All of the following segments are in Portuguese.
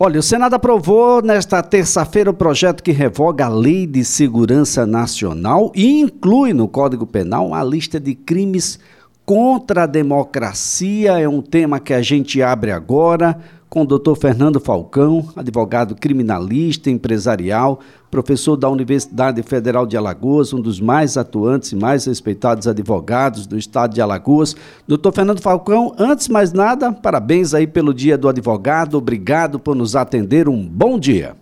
Olha, o Senado aprovou nesta terça-feira o projeto que revoga a Lei de Segurança Nacional e inclui no Código Penal a lista de crimes contra a democracia. É um tema que a gente abre agora com o doutor Fernando Falcão, advogado criminalista, empresarial, professor da Universidade Federal de Alagoas, um dos mais atuantes e mais respeitados advogados do estado de Alagoas. Doutor Fernando Falcão, antes de mais nada, parabéns aí pelo Dia do Advogado, obrigado por nos atender, um bom dia.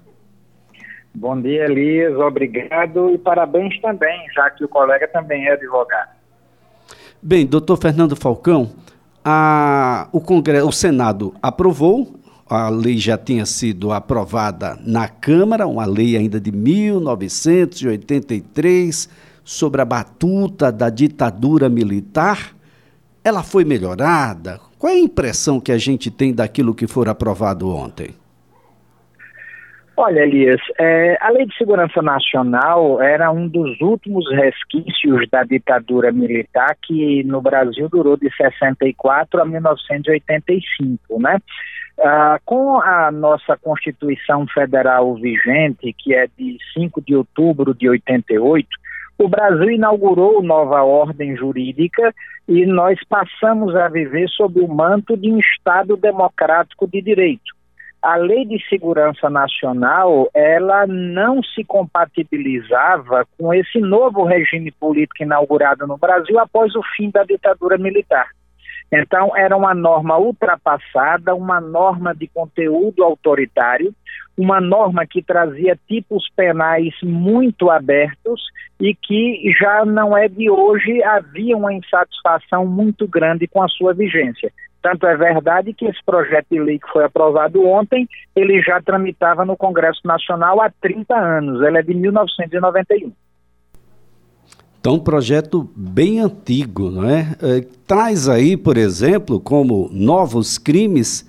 Bom dia, Elias, obrigado e parabéns também, já que o colega também é advogado. Bem, doutor Fernando Falcão, a, o, Congresso, o Senado aprovou, a lei já tinha sido aprovada na Câmara, uma lei ainda de 1983 sobre a batuta da ditadura militar. Ela foi melhorada? Qual é a impressão que a gente tem daquilo que foi aprovado ontem? Olha, Elias, é, a Lei de Segurança Nacional era um dos últimos resquícios da ditadura militar que no Brasil durou de 64 a 1985, né? Ah, com a nossa Constituição Federal vigente, que é de 5 de outubro de 88, o Brasil inaugurou nova ordem jurídica e nós passamos a viver sob o manto de um Estado democrático de direito a Lei de Segurança Nacional, ela não se compatibilizava com esse novo regime político inaugurado no Brasil após o fim da ditadura militar. Então, era uma norma ultrapassada, uma norma de conteúdo autoritário, uma norma que trazia tipos penais muito abertos e que já não é de hoje, havia uma insatisfação muito grande com a sua vigência. Tanto é verdade que esse projeto de lei que foi aprovado ontem, ele já tramitava no Congresso Nacional há 30 anos, ele é de 1991. Então, um projeto bem antigo, não é? é? Traz aí, por exemplo, como novos crimes,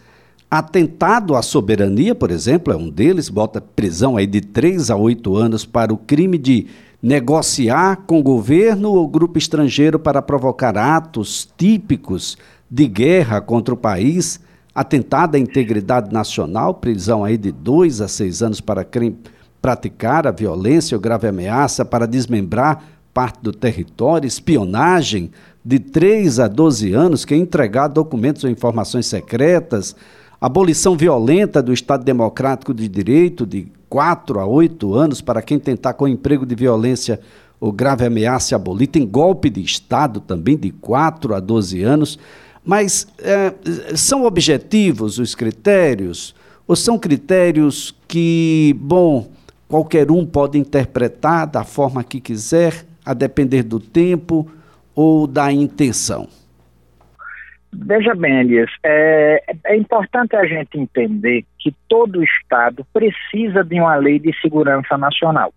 atentado à soberania, por exemplo, é um deles, bota prisão aí de 3 a 8 anos para o crime de negociar com governo ou grupo estrangeiro para provocar atos típicos de guerra contra o país, atentada à integridade nacional, prisão aí de dois a seis anos para crime, praticar a violência ou grave ameaça para desmembrar parte do território, espionagem de 3 a 12 anos, que é entregar documentos ou informações secretas, abolição violenta do Estado Democrático de Direito de 4 a 8 anos para quem tentar com emprego de violência ou grave ameaça abolir, tem golpe de Estado também de 4 a 12 anos. Mas é, são objetivos os critérios? Ou são critérios que, bom, qualquer um pode interpretar da forma que quiser, a depender do tempo ou da intenção? Veja bem, Elias, é, é, importante a gente entender que todo Estado precisa de uma lei de segurança nacional.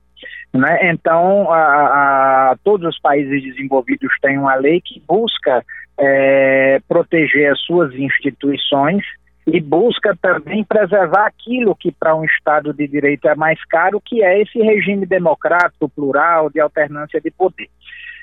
Né? Então, a, a, todos os países desenvolvidos têm uma lei que busca é, proteger as suas instituições e busca também preservar aquilo que para um Estado de Direito é mais caro, que é esse regime democrático, plural, de alternância de poder.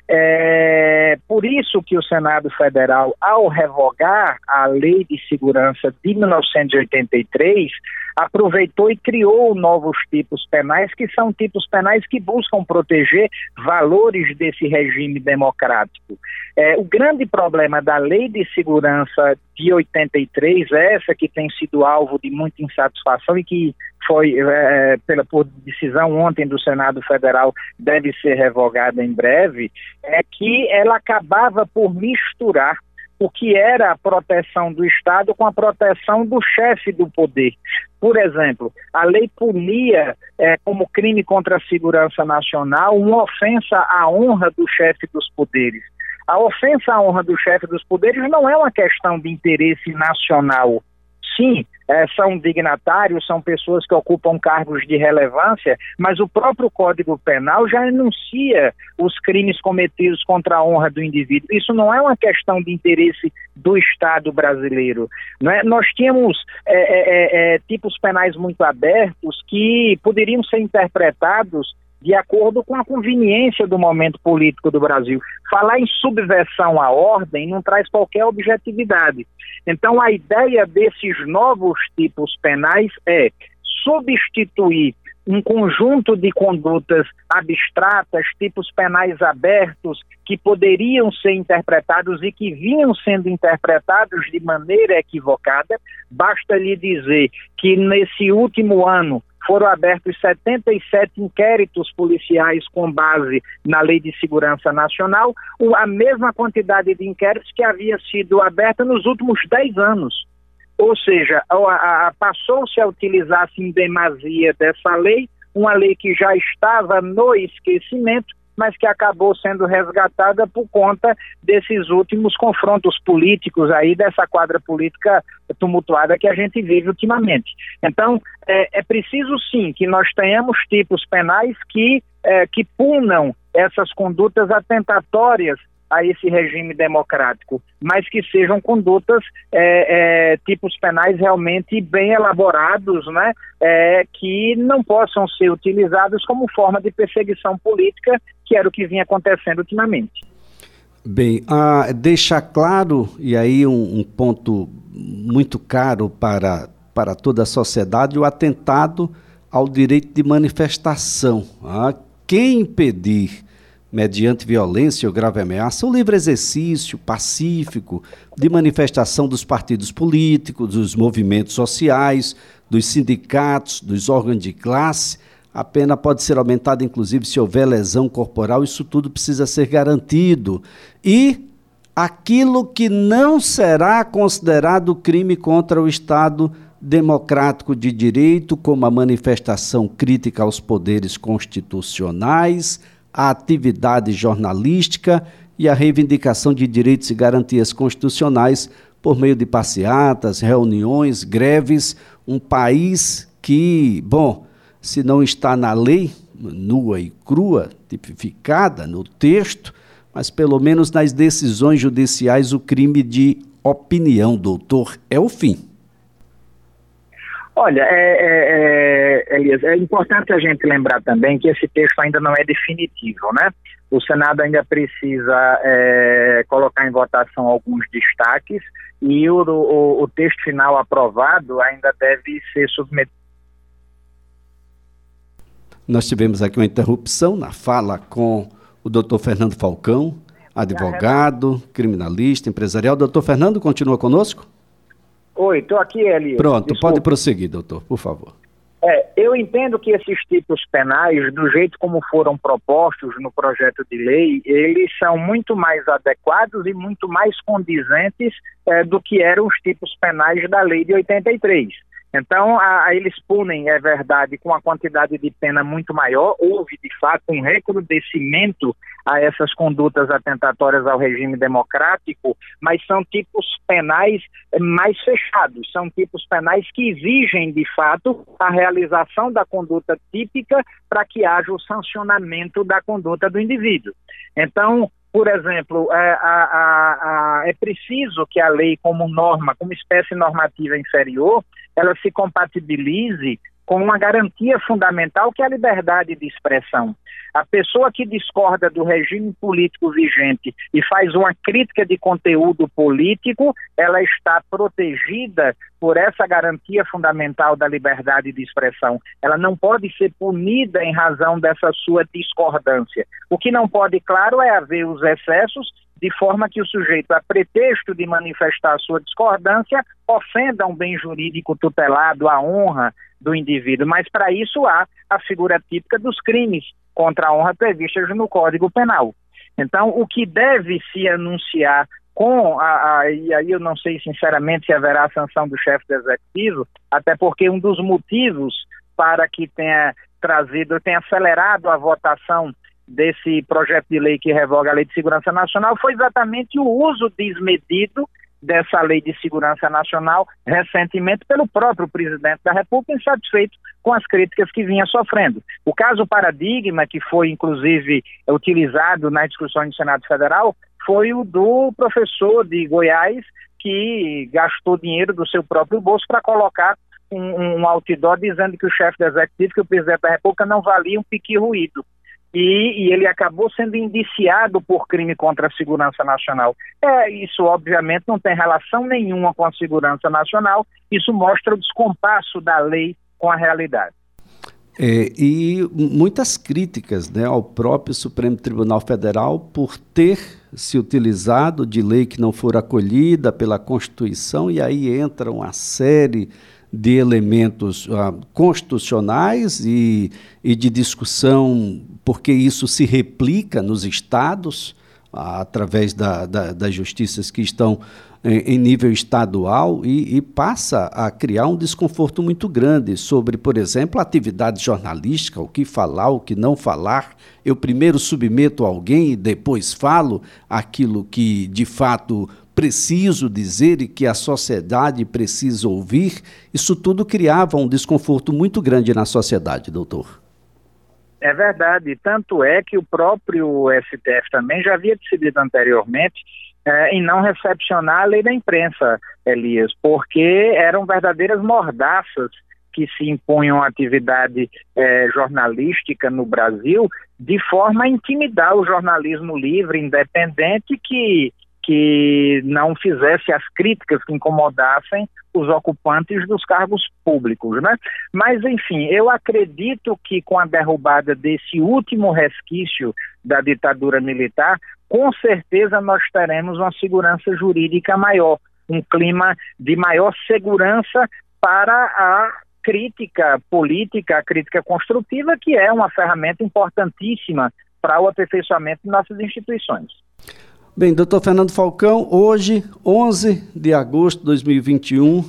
É por isso que o Senado Federal, ao revogar a Lei de Segurança de 1983, aproveitou e criou novos tipos penais, que são tipos penais que buscam proteger valores desse regime democrático. É, o grande problema da Lei de Segurança de 83, essa que tem sido alvo de muita insatisfação e que foi, é, pela, por decisão ontem do Senado Federal, deve ser revogada em breve, é que ela acabava por misturar o que era a proteção do Estado com a proteção do chefe do poder. Por exemplo, a lei punia é, como crime contra a segurança nacional uma ofensa à honra do chefe dos poderes. A ofensa à honra do chefe dos poderes não é uma questão de interesse nacional. Sim, é, são dignatários, são pessoas que ocupam cargos de relevância, mas o próprio Código Penal já enuncia os crimes cometidos contra a honra do indivíduo. Isso não é uma questão de interesse do Estado brasileiro. É? Nós tínhamos é, é, tipos penais muito abertos que poderiam ser interpretados de acordo com a conveniência do momento político do Brasil. Falar em subversão à ordem não traz qualquer objetividade. Então, a ideia desses novos tipos penais é substituir um conjunto de condutas abstratas, tipos penais abertos, que poderiam ser interpretados e que vinham sendo interpretados de maneira equivocada. Basta lhe dizer que nesse último ano foram abertos 77 inquéritos policiais com base na Lei de Segurança Nacional, a mesma quantidade de inquéritos que havia sido aberta nos últimos 10 anos. Ou seja, passou-se a utilizar-se em demasia dessa lei, uma lei que já estava no esquecimento, mas que acabou sendo resgatada por conta desses últimos confrontos políticos aí, dessa quadra política tumultuada que a gente vive ultimamente. Então, é, é preciso sim que nós tenhamos tipos penais que, é, que punam essas condutas atentatórias a esse regime democrático, mas que sejam condutas, é, é, tipos penais realmente bem elaborados, né, é, que não possam ser utilizados como forma de perseguição política, que era o que vinha acontecendo ultimamente. Bem, ah, deixar claro, e aí um, um ponto muito caro para, para toda a sociedade, o atentado ao direito de manifestação. Ah, quem impedir mediante violência ou grave ameaça, o livre exercício pacífico de manifestação dos partidos políticos, dos movimentos sociais, dos sindicatos, dos órgãos de classe. A pena pode ser aumentada, inclusive, se houver lesão corporal, isso tudo precisa ser garantido. E aquilo que não será considerado crime contra o Estado democrático de direito, como a manifestação crítica aos poderes constitucionais, a atividade jornalística e a reivindicação de direitos e garantias constitucionais por meio de passeatas, reuniões, greves, um país que, bom, se não está na lei, nua e crua, tipificada no texto, mas pelo menos nas decisões judiciais, o crime de opinião, doutor, é o fim. Olha, é, é, é, Elias, é importante a gente lembrar também que esse texto ainda não é definitivo, né? O Senado ainda precisa é, colocar em votação alguns destaques e o, o, o texto final aprovado ainda deve ser submetido. Nós tivemos aqui uma interrupção na fala com o doutor Fernando Falcão, advogado, criminalista, empresarial. Doutor Fernando, continua conosco? Oi, estou aqui, Eli. Pronto, Desculpa. pode prosseguir, doutor, por favor. É, eu entendo que esses tipos penais, do jeito como foram propostos no projeto de lei, eles são muito mais adequados e muito mais condizentes é, do que eram os tipos penais da lei de 83. Então, a, a, eles punem, é verdade, com uma quantidade de pena muito maior. Houve, de fato, um recrudescimento a essas condutas atentatórias ao regime democrático, mas são tipos penais mais fechados, são tipos penais que exigem, de fato, a realização da conduta típica para que haja o sancionamento da conduta do indivíduo. Então, por exemplo, é, a, a, a, é preciso que a lei, como norma, como espécie normativa inferior, ela se compatibilize com uma garantia fundamental que é a liberdade de expressão. A pessoa que discorda do regime político vigente e faz uma crítica de conteúdo político, ela está protegida por essa garantia fundamental da liberdade de expressão. Ela não pode ser punida em razão dessa sua discordância. O que não pode, claro, é haver os excessos de forma que o sujeito, a pretexto de manifestar sua discordância, ofenda um bem jurídico tutelado, a honra do indivíduo. Mas para isso há a figura típica dos crimes contra a honra previstas no Código Penal. Então, o que deve se anunciar com a, a, e aí eu não sei sinceramente se haverá a sanção do chefe do executivo, até porque um dos motivos para que tenha trazido, tenha acelerado a votação desse projeto de lei que revoga a Lei de Segurança Nacional foi exatamente o uso desmedido dessa Lei de Segurança Nacional recentemente pelo próprio presidente da República, insatisfeito com as críticas que vinha sofrendo. O caso Paradigma, que foi inclusive utilizado nas discussões do Senado Federal, foi o do professor de Goiás que gastou dinheiro do seu próprio bolso para colocar um, um outdoor dizendo que o chefe do executivo, que o presidente da República não valia um pique ruído. E, e, ele acabou sendo indiciado por crime contra a segurança nacional. É, isso, obviamente, não tem relação nenhuma com a segurança nacional, isso mostra o descompasso da lei com a realidade. É, e muitas críticas né, ao próprio Supremo Tribunal Federal por ter se utilizado de lei que não for acolhida pela Constituição, e aí entra uma série de elementos uh, constitucionais e, e de discussão, porque isso se replica nos estados, uh, através da, da, das justiças que estão em, em nível estadual, e, e, passa a criar um desconforto muito grande sobre, por exemplo, a atividade jornalística, o que falar, o que não falar. Eu primeiro submeto alguém e depois falo aquilo que de fato preciso dizer e que a sociedade precisa ouvir, isso tudo criava um desconforto muito grande na sociedade, doutor. É verdade, tanto é que o próprio STF também já havia decidido anteriormente é, em não recepcionar a lei da imprensa, Elias, porque eram verdadeiras mordaças que se impunham à atividade é, jornalística no Brasil de forma a intimidar o jornalismo livre, independente, que que não fizesse as críticas que incomodassem os ocupantes dos cargos públicos, né? Mas enfim, eu acredito que com a derrubada desse último resquício da ditadura militar, com certeza nós teremos uma segurança jurídica maior, um clima de maior segurança para a crítica política, a crítica construtiva, que é uma ferramenta importantíssima para o aperfeiçoamento de nossas instituições. Bem, doutor Fernando Falcão, hoje, 11 de agosto de 2021,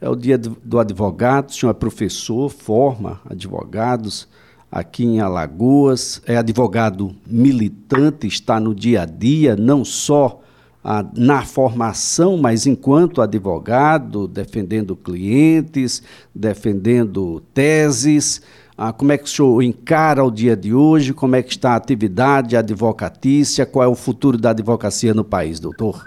é o dia do advogado. O senhor é professor, forma advogados aqui em Alagoas, é advogado militante, está no dia a dia, não só a, na formação, mas enquanto advogado, defendendo clientes, defendendo teses. Ah, como é que o senhor encara o dia de hoje? Como é que está a atividade advocatícia? Qual é o futuro da advocacia no país, doutor?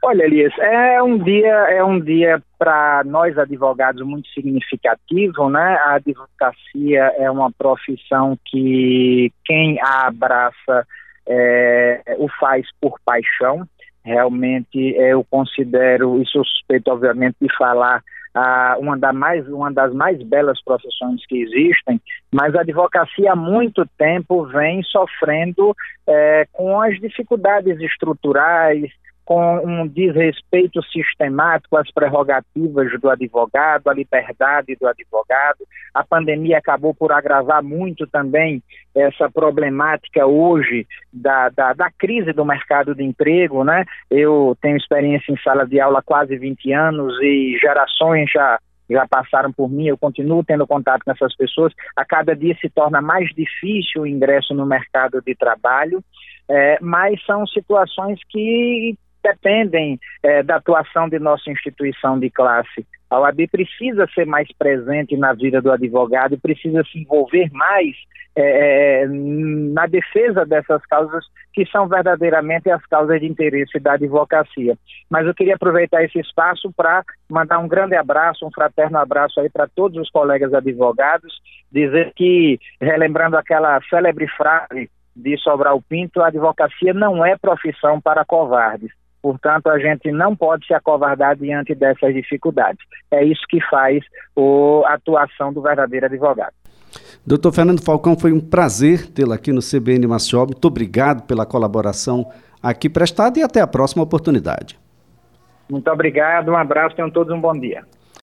Olha, Elias, é um dia, é um dia para nós advogados muito significativo, né? A advocacia é uma profissão que quem a abraça é, o faz por paixão. Realmente eu considero, e sou suspeito, obviamente, de falar ah, uma, da mais, uma das mais belas profissões que existem, mas a advocacia há muito tempo vem sofrendo é, com as dificuldades estruturais, com um desrespeito sistemático às prerrogativas do advogado, à liberdade do advogado. A pandemia acabou por agravar muito também essa problemática hoje da, da, da, crise do mercado de emprego, né? Eu tenho experiência em sala de aula há quase 20 anos e gerações já já passaram por mim, eu continuo tendo contato com essas pessoas. A cada dia se torna mais difícil o ingresso no mercado de trabalho, é, mas são situações que dependem é, da atuação de nossa instituição de classe. A OAB precisa ser mais presente na vida do advogado, precisa se envolver mais é, é, na defesa dessas causas que são verdadeiramente as causas de interesse da advocacia. Mas eu queria aproveitar esse espaço para mandar um grande abraço, um fraterno abraço aí para todos os colegas advogados, dizer que, relembrando aquela célebre frase de Sobral Pinto, a advocacia não é profissão para covardes. Portanto, a gente não pode se acovardar diante dessas dificuldades. É isso que faz a atuação do verdadeiro advogado. Doutor Fernando Falcão, foi um prazer tê-lo aqui no CBN Maceió. Muito obrigado pela colaboração aqui prestada e até a próxima oportunidade. Muito obrigado, um abraço, tenham todos um bom dia.